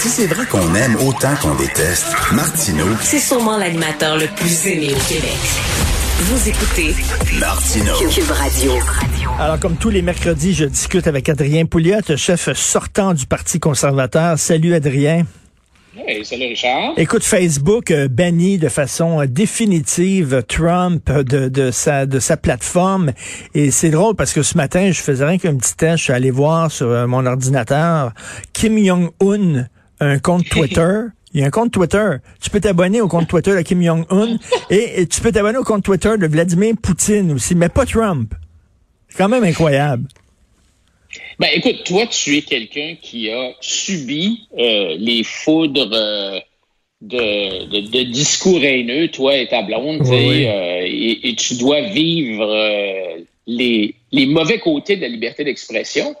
Si c'est vrai qu'on aime autant qu'on déteste, Martineau, C'est sûrement l'animateur le plus aimé au Québec. Vous écoutez Martineau. Cube Radio. Alors, comme tous les mercredis, je discute avec Adrien Pouliot, chef sortant du Parti conservateur. Salut, Adrien. Hey, salut Richard. Écoute, Facebook euh, bannit de façon euh, définitive Trump de, de, sa, de sa plateforme. Et c'est drôle parce que ce matin, je faisais rien qu'un petit test. Je suis allé voir sur euh, mon ordinateur Kim Jong-un, un compte Twitter. Il y a un compte Twitter. Tu peux t'abonner au compte Twitter de Kim Jong-un et, et tu peux t'abonner au compte Twitter de Vladimir Poutine aussi, mais pas Trump. C'est quand même incroyable. Ben écoute, toi, tu es quelqu'un qui a subi euh, les foudres euh, de, de, de discours haineux, toi et ta blonde, Oui, oui. euh, et, et tu dois vivre euh, les, les mauvais côtés de la liberté d'expression.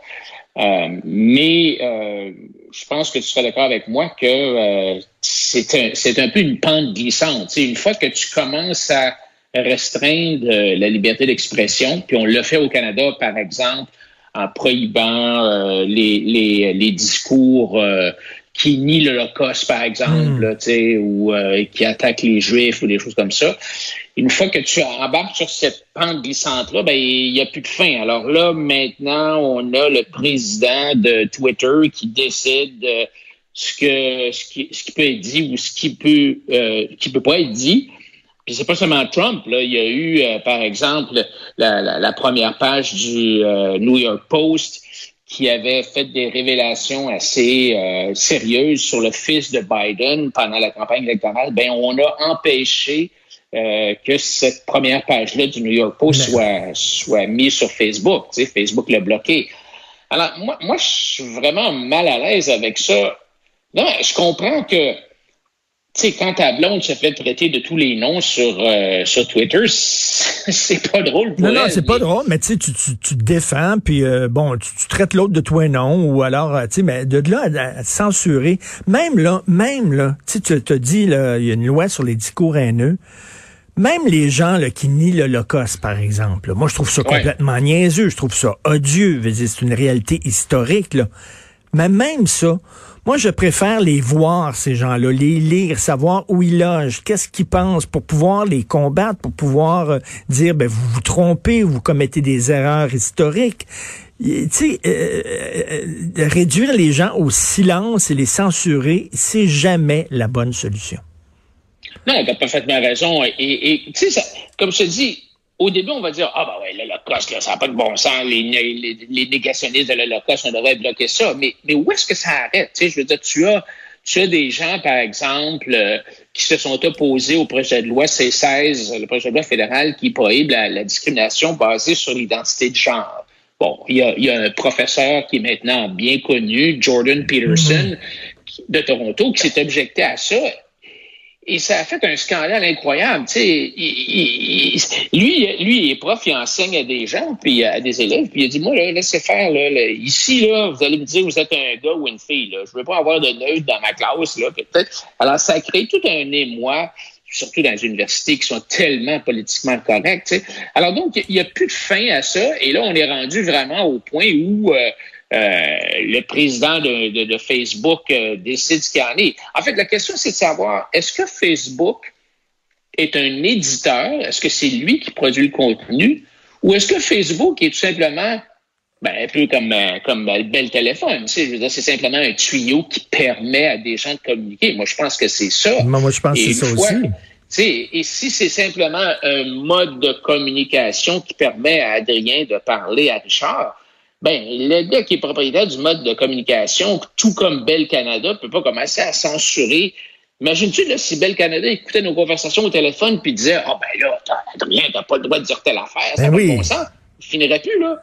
Euh, mais euh, je pense que tu seras d'accord avec moi que euh, c'est un, un peu une pente glissante. Une fois que tu commences à restreindre euh, la liberté d'expression, puis on l'a fait au Canada, par exemple, en prohibant euh, les, les, les discours euh, qui nient l'Holocauste, par exemple, Mm. là, tu sais, ou euh, qui attaquent les Juifs ou des choses comme ça. Une fois que tu embarques sur cette pente glissante-là, ben il n'y a plus de fin. Alors là, maintenant, on a le président de Twitter qui décide euh, ce que ce qui, ce qui peut être dit ou ce qui peut euh, qui peut pas être dit. Puis c'est pas seulement Trump. Là. Il y a eu, euh, par exemple, la, la, la première page du euh, New York Post qui avait fait des révélations assez euh, sérieuses sur le fils de Biden pendant la campagne électorale. Ben, on a empêché euh, que cette première page-là du New York Post soit, soit mise sur Facebook. Tu sais, Facebook l'a bloqué. Alors, moi, moi, je suis vraiment mal à l'aise avec ça. Non, je comprends que sais, quand ta blonde se fait traiter de tous les noms sur, euh, sur Twitter, c'est pas drôle pour Non, non, elle, c'est pas drôle, mais tu sais, tu, tu, tu te défends, puis euh, bon, tu, tu traites l'autre de toi non, ou alors, euh, tu sais, mais de là à, à censurer, même là, même là, tu sais, tu te dis, là, il y a une loi sur les discours haineux, même les gens là, qui nient l'Holocauste, par exemple, là, moi, je trouve ça Ouais. complètement niaiseux, je trouve ça odieux, c'est une réalité historique, là. Mais même ça, moi, je préfère les voir, ces gens-là, les lire, savoir où ils logent, qu'est-ce qu'ils pensent, pour pouvoir les combattre, pour pouvoir euh, dire, ben, vous vous trompez, vous commettez des erreurs historiques. Tu sais, euh, euh, euh, réduire les gens au silence et les censurer, c'est jamais la bonne solution. Non, tu as parfaitement raison. Et, tu sais, comme je te dis, au début, on va dire, ah ben ouais, l'Holocauste, ça n'a pas de bon sens, les, les, les négationnistes de l'Holocauste, on devrait bloquer ça. Mais, mais où est-ce que ça arrête? Tu sais, je veux dire, tu as, tu as des gens, par exemple, euh, qui se sont opposés au projet de loi C-16, le projet de loi fédéral qui prohibe la, la discrimination basée sur l'identité de genre. Bon, il y, a, il y a un professeur qui est maintenant bien connu, Jordan Peterson, qui- de Toronto, qui s'est objecté à ça. Et ça a fait un scandale incroyable. Tu sais, lui, lui, il est prof, il enseigne à des gens, puis à des élèves, puis il a dit, moi, là, laissez faire, là, ici, là, vous allez me dire, vous êtes un gars ou une fille, là. Je veux pas avoir de neutre dans ma classe, là, peut-être. Alors, ça a créé tout un émoi, surtout dans les universités qui sont tellement politiquement correctes, tu sais. Alors, donc, il n'y a plus de fin à ça, et là, on est rendu vraiment au point où, euh, le président de, de- de Facebook euh, décide ce qu'il en est. En fait, la question, c'est de savoir, est-ce que Facebook est un éditeur? Est-ce que c'est lui qui produit le contenu? Ou est-ce que Facebook est tout simplement ben, un peu comme, euh, comme euh, le bel téléphone? Tu sais, je veux dire, c'est simplement un tuyau qui permet à des gens de communiquer. Moi, je pense que c'est ça. Moi, moi, je pense que c'est ça fois- aussi. tu sais, et si c'est simplement un mode de communication qui permet à Adrien de parler à Richard, ben, le gars qui est propriétaire du mode de communication, tout comme Bell Canada, peut pas commencer à censurer. Imagines-tu, là, si Bell Canada écoutait nos conversations au téléphone puis disait, ah, ben là, t'as- Adrien, t'as pas le droit de dire telle affaire, ça Ben n'a oui. pas bon sens. Il finirait plus, là.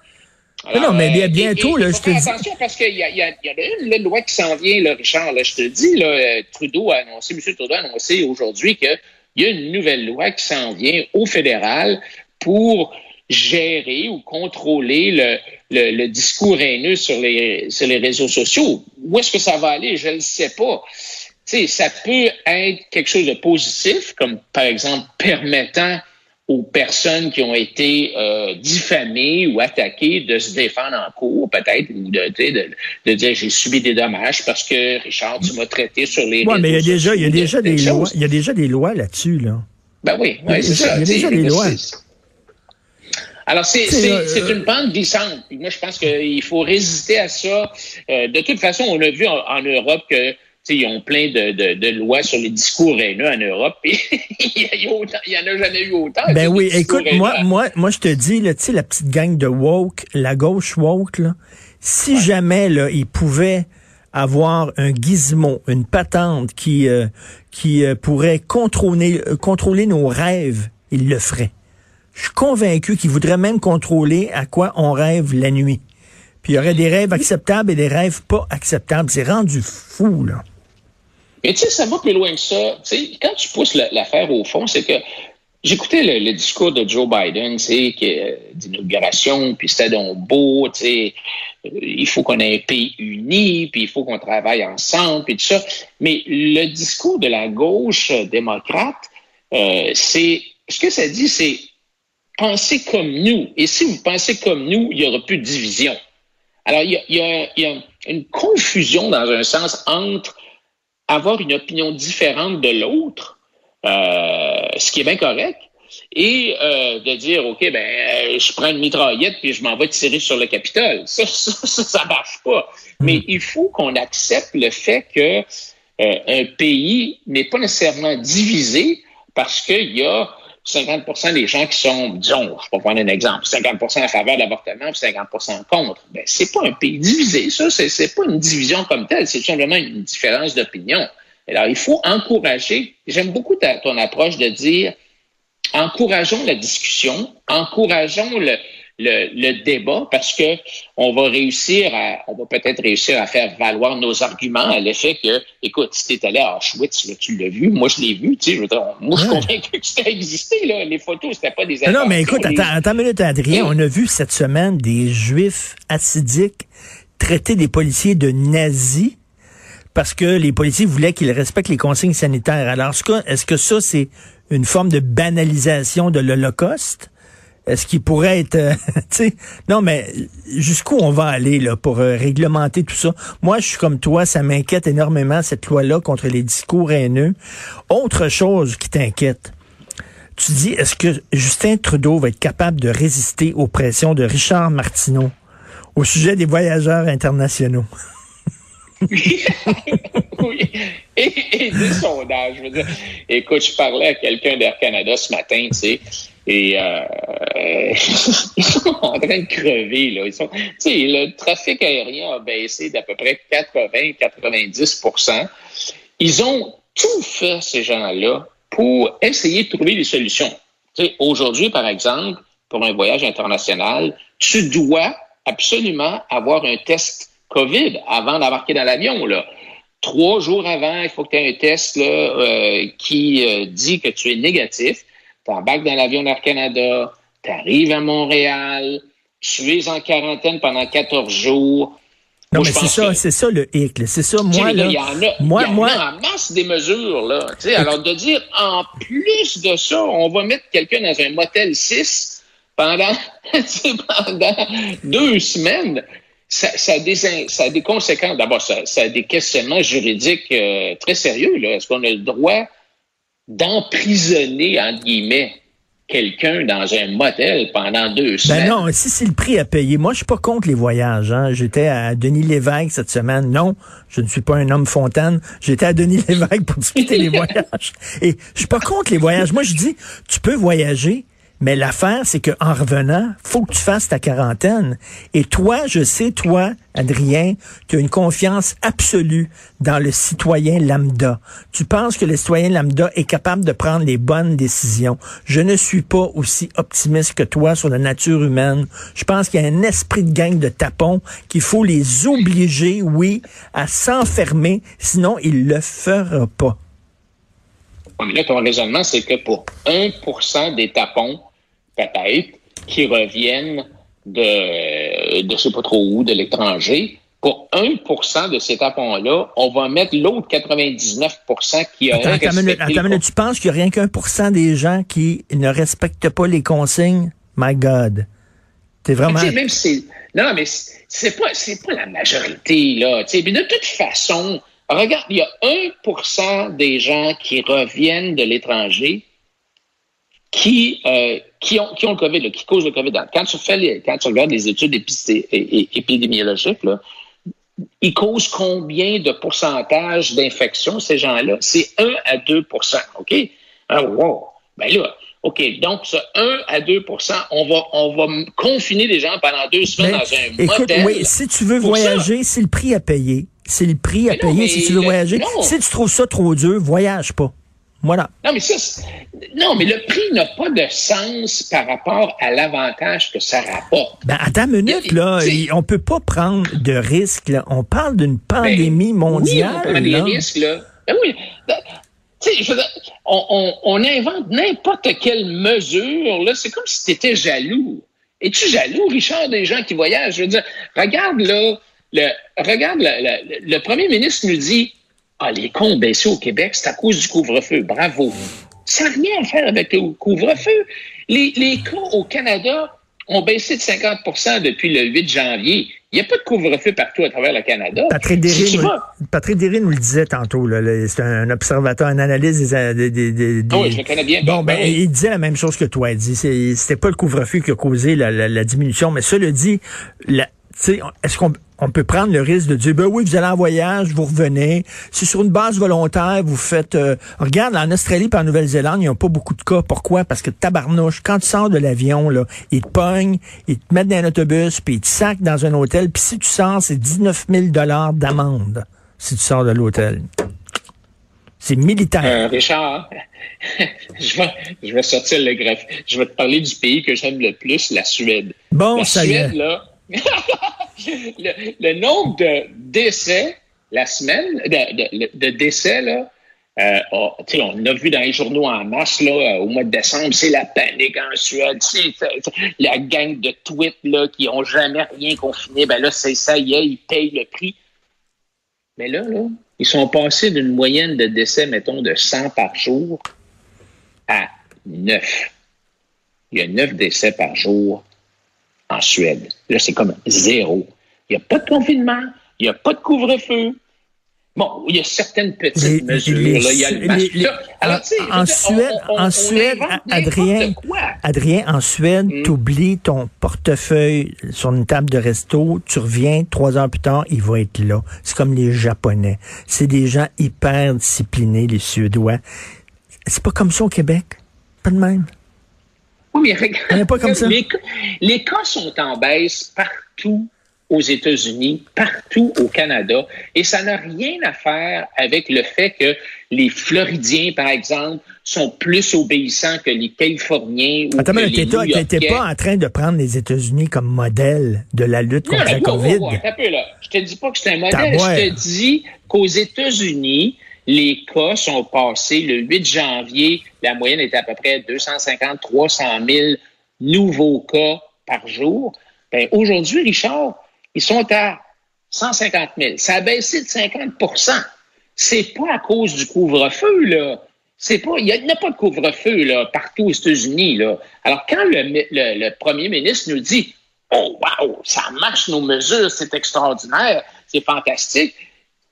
Mais non, mais bien- euh, bientôt, et- et là, il je te dis- Attention parce qu'il y, a- il y, a- y a une là, loi qui s'en vient, là, Richard. Là, je te dis, là, euh, Trudeau a annoncé, M. Trudeau a annoncé aujourd'hui qu'il y a une nouvelle loi qui s'en vient au fédéral pour gérer ou contrôler le, le, le discours haineux sur les, sur les réseaux sociaux. Où est-ce que ça va aller? Je ne le sais pas. Tu sais, ça peut être quelque chose de positif, comme par exemple permettant aux personnes qui ont été euh, diffamées ou attaquées de se défendre en cours, peut-être, ou de, dire j'ai subi des dommages parce que Richard, tu m'as traité sur les Ouais, mais il y a déjà, il y a sociaux, déjà telle des lois, il y a déjà des lois là-dessus, là. Ben oui, ouais, c'est ça. il y a déjà des lois. Alors, c'est C'est, c'est- euh, une pente glissante. Puis moi, je pense qu'il faut résister à ça. Euh, de toute façon, on a vu en, en Europe que tu sais, ils ont plein de, de, de lois sur les discours haineux en Europe. Il y, a autant- il y en a jamais eu autant. Ben oui, écoute, moi, haineux. moi, moi, je te dis, là, la petite gang de woke, la gauche woke, là, si jamais, là, ils pouvaient avoir un gizmo, une patente qui, euh, qui euh, pourrait contrôler, euh, contrôler nos rêves, ils le feraient. Je suis convaincu qu'ils voudraient même contrôler à quoi on rêve la nuit. Puis il y aurait des rêves acceptables et des rêves pas acceptables. C'est rendu fou, là. Mais tu sais, ça va plus loin que ça. Tu sais, quand tu pousses la- l'affaire au fond, c'est que j'écoutais le, discours de Joe Biden, tu sais, qui est, euh, d'inauguration, puis c'était donc beau, tu sais, euh, il faut qu'on ait un pays uni, puis il faut qu'on travaille ensemble, puis tout ça. Mais le discours de la gauche euh, démocrate, euh, c'est ce que ça dit, c'est pensez comme nous. Et si vous pensez comme nous, il y aura plus de division. Alors, il y a, il y a- il y a une confusion dans un sens entre avoir une opinion différente de l'autre, euh, ce qui est bien correct, et euh, de dire, OK, ben, euh, je prends une mitraillette puis je m'en vais tirer sur le Capitole. Ça, ça, ça, ça marche pas. Mais il faut qu'on accepte le fait que euh, un pays n'est pas nécessairement divisé parce qu'il y a 50% des gens qui sont, disons, je vais prendre un exemple, 50% en faveur de l'avortement et 50% contre. Ben, c'est pas un pays divisé, ça. C'est, c'est pas une division comme telle. C'est simplement une différence d'opinion. Alors, il faut encourager. J'aime beaucoup ta- ton approche de dire, encourageons la discussion, encourageons le, le, le débat parce que on va réussir à, on va peut-être réussir à faire valoir nos arguments à l'effet que, écoute, si t'es allé à Auschwitz, là, tu l'as vu, moi je l'ai vu, tu sais, je veux dire, moi je suis convaincu que ça existé, là, les photos, c'était pas des Non, non, mais écoute, attends, attends une minute, Adrien. On a vu cette semaine des juifs assidiques traiter des policiers de nazis parce que les policiers voulaient qu'ils respectent les consignes sanitaires. Alors, est-ce que, est-ce que ça, c'est une forme de banalisation de l'Holocauste? Est-ce qu'il pourrait être, euh, tu sais, non, mais jusqu'où on va aller là pour euh, réglementer tout ça? Moi, je suis comme toi, ça m'inquiète énormément cette loi-là contre les discours haineux. Autre chose qui t'inquiète, tu dis, est-ce que Justin Trudeau va être capable de résister aux pressions de Richard Martineau au sujet des voyageurs internationaux? Oui. Et, et des sondages. Je veux dire, écoute, je parlais à quelqu'un d'Air Canada ce matin, tu sais, et euh, ils sont en train de crever. Là. Ils sont, le trafic aérien a baissé d'à peu près 80-90% Ils ont tout fait, ces gens-là, pour essayer de trouver des solutions. Aujourd'hui, par exemple, pour un voyage international, tu dois absolument avoir un test COVID avant d'embarquer dans l'avion. Là. Trois jours avant, il faut que tu aies un test là, euh, qui euh, dit que tu es négatif. Tu embarques dans l'avion d'Air Canada, tu arrives à Montréal, tu es en quarantaine pendant 14 jours. Non, Moi, mais c'est ça, que- c'est ça le hic. là. C'est ça, moi, là, il y en a, moi, y en moi, a en masse des mesures, là. Tu sais, alors, de dire, en plus de ça, on va mettre quelqu'un dans un motel 6 pendant, pendant deux semaines, ça, ça, a des, ça a des conséquences. D'abord, ça, ça a des questionnements juridiques euh, très sérieux, là. Est-ce qu'on a le droit d'emprisonner, entre guillemets, quelqu'un dans un motel pendant deux semaines? Ben non, si c'est le prix à payer. Moi, je suis pas contre les voyages. Hein. J'étais à Denis Lévesque cette semaine. Non, je ne suis pas un homme fontaine. J'étais à Denis Lévesque pour discuter les voyages. Et je suis pas contre les voyages. Moi, je dis, tu peux voyager, Mais l'affaire, c'est qu'en revenant, faut que tu fasses ta quarantaine. Et toi, je sais, toi, Adrien, tu as une confiance absolue dans le citoyen lambda. Tu penses que le citoyen lambda est capable de prendre les bonnes décisions. Je ne suis pas aussi optimiste que toi sur la nature humaine. Je pense qu'il y a un esprit de gang de tapons qu'il faut les obliger, oui, à s'enfermer, sinon il le fera pas. Mais là, ton raisonnement, c'est que pour 1 des tapons, peut-être, qui reviennent de, de je sais pas trop où, de l'étranger, pour 1% de ces tapons-là, on va mettre l'autre 99 qui a attends, attends, minute, attends minute, tu penses qu'il n'y a rien qu'un pour cent des gens qui ne respectent pas les consignes? My God. T'es vraiment... Même si non, mais c'est pas, pas la majorité, là. Mais de toute façon, regarde, il y a 1% des gens qui reviennent de l'étranger qui, euh, qui, ont, qui ont le COVID, qui causent le COVID. Quand tu, fais les, quand tu regardes les études épidémiologiques, là, ils causent combien de pourcentage d'infection, ces gens-là? C'est 1 à 2% OK? Ah, wow! Ben là, OK, donc ce 1 à 2% on va, on va confiner les gens pendant deux semaines dans un écoute, Oui, si tu veux voyager, c'est le prix à payer. C'est le prix à payer si tu veux voyager. Si tu trouves ça trop dur, voyage pas. Voilà. Non, mais ça, non, mais le prix n'a pas de sens par rapport à l'avantage que ça rapporte. Ben, attends une minute, là. On peut pas prendre de risques, là. On parle d'une ben, pandémie mondiale. Oui, on prend des risques, là. Ben oui. On, on, invente n'importe quelle mesure, là. C'est comme si tu étais jaloux. Es-tu jaloux, Richard, des gens qui voyagent? Je veux dire, regarde, là, le, regarde, le premier ministre nous dit ah, les comptes baissés au Québec, c'est à cause du couvre-feu. Bravo. Ça n'a rien à faire avec le couvre-feu. Les, les cas au Canada ont baissé de 50% depuis le 8 janvier. Il n'y a pas de couvre-feu partout à travers le Canada. Patrick Derry, nous, Patrick nous le disait tantôt. C'est un observateur, un analyste des... des, des, ah oui, je le connais bien. Bon, ben, il disait la même chose que toi. Il dit c'était pas le couvre-feu qui a causé la, la, la diminution, mais cela dit, est-ce qu'on on peut prendre le risque de dire, ben oui, vous allez en voyage, vous revenez. C'est sur une base volontaire, vous faites... Euh, regarde, en Australie et en Nouvelle-Zélande, il n'y a pas beaucoup de cas. Pourquoi? Parce que tabarnouche, quand tu sors de l'avion, là, ils te pognent, ils te mettent dans un autobus, puis ils te sacent dans un hôtel. Puis si tu sors, c'est 19 000 d'amende si tu sors de l'hôtel. C'est militaire. Euh, Richard, je, vais, je vais sortir le graphe. Je vais te parler du pays que j'aime le plus, la Suède. Bon, la ça Suède, y est. là, le, nombre de décès la semaine, de, décès, là, euh, on a vu dans les journaux en mars, là, euh, au mois de décembre, c'est la panique en Suède, la gang de tweets là, qui n'ont jamais rien confiné. Ben là, c'est ça y est, ils payent le prix. Mais là, là, ils sont passés d'une moyenne de décès, mettons, de 100 par jour à 9. Il y a 9 décès par jour en Suède. Là, c'est comme zéro. Il n'y a pas de confinement, il n'y a pas de couvre-feu. Bon, il y a certaines petites mesures. là, il y a le masque. Alors, en, Suède, en Suède, Adrien, Adrien, en Suède, hmm. tu oublies ton portefeuille sur une table de resto, tu reviens trois heures plus tard, il va être là. C'est comme les Japonais. C'est des gens hyper disciplinés, les Suédois. C'est pas comme ça au Québec. Pas de même. Oui, mais regarde, pas comme ça. Les, cas sont en baisse partout aux États-Unis, partout au Canada, et ça n'a rien à faire avec le fait que les Floridiens, par exemple, sont plus obéissants que les Californiens ou Attends, que mais tu n'étais pas en train de prendre les États-Unis comme modèle de la lutte contre la COVID? peu, là. Je te dis pas que c'est un modèle, je te dis qu'aux États-Unis, les cas sont passés le 8 janvier. La moyenne était à peu près 250, 300 000 nouveaux cas par jour. Ben, aujourd'hui, Richard, ils sont à 150 000. Ça a baissé de 50% C'est pas à cause du couvre-feu, là. C'est pas, il n'y a, pas de couvre-feu, là, partout aux États-Unis, là. Alors, quand le, le premier ministre nous dit, oh, wow, ça marche nos mesures, c'est extraordinaire, c'est fantastique,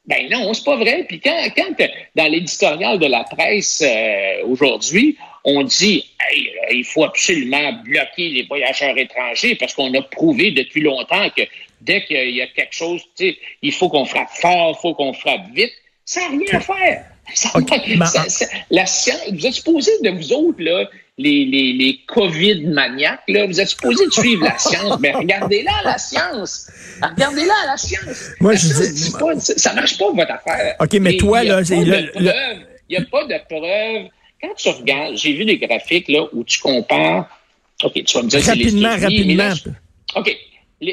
ben non, c'est pas vrai. Puis quand, quand dans l'éditorial de la presse euh, aujourd'hui, on dit hey, euh, il faut absolument bloquer les voyageurs étrangers parce qu'on a prouvé depuis longtemps que dès qu'il y a quelque chose, il faut qu'on frappe fort, il faut qu'on frappe vite. Ça n'a rien à faire. Ça, la science, vous êtes supposé de vous autres, là, les, les, les COVID maniaques, là. Vous êtes supposé de suivre la science. Mais regardez-la, la science. Regardez-la, la science. Moi, La je science dis- pas- ça marche pas, votre affaire. OK, mais Et toi, il y a là, le-. Il n'y a pas de preuve. Quand tu regardes, j'ai vu des graphiques, là, où tu compares. OK, tu vas me dire, les Rapidement, mais là, rapidement. OK.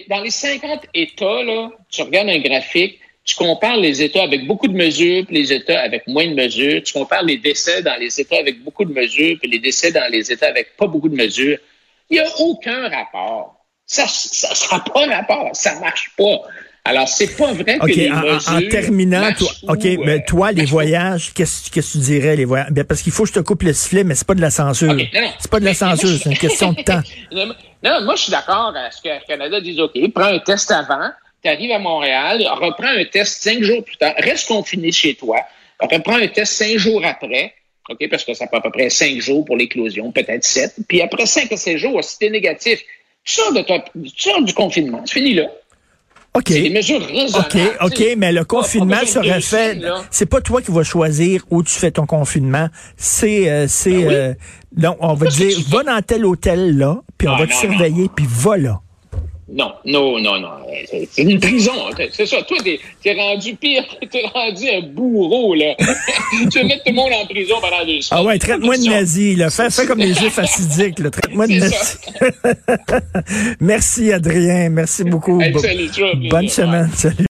Dans les 50 États, là, tu regardes un graphique, tu compares les États avec beaucoup de mesures, puis les États avec moins de mesures. Tu compares les décès dans les États avec beaucoup de mesures, puis les décès dans les États avec pas beaucoup de mesures. Il n'y a aucun rapport. Ça ne sera pas rapport. Ça marche pas. Alors, c'est pas vrai que les en, mesures en terminant, toi, OK, ou, mais euh, toi, les voyages, qu'est-ce que tu dirais, les voyages? Ben, parce qu'il faut que je te coupe le sifflet, mais c'est pas de la censure. OK, non, non. C'est pas de la Mais- censure, c'est une question de temps. non, non, moi, je suis d'accord à ce que le Canada dise OK, prends un test avant, tu arrives à Montréal, reprends un test cinq jours plus tard, reste confiné chez toi, après prends un test cinq jours après, OK, parce que ça prend à peu près cinq jours pour l'éclosion, peut-être sept, puis après cinq à six jours, si t'es négatif, tu sors, de ta- tu sors du confinement, c'est fini là. OK. C'est des mesures raisonnables. OK, OK, mais le confinement serait fait. C'est pas toi qui vas choisir où tu fais ton confinement. C'est, euh, c'est, Ben oui. euh, donc on va te dire, va dans tel hôtel là, puis on Ah, va te non, surveiller, puis va là. Non, non, non, non. C'est- une prison. C'est ça. Toi, t'es es rendu pire. T'es rendu un bourreau, là. tu veux mettre tout le monde en prison pendant deux semaines. Ah ouais, traite-moi de nazi, là. Fais, fais comme les juifs assidiques, là. Traite-moi de nazi. Merci, Adrien. Merci beaucoup. Hey, salut, Bonne semaine. Salut.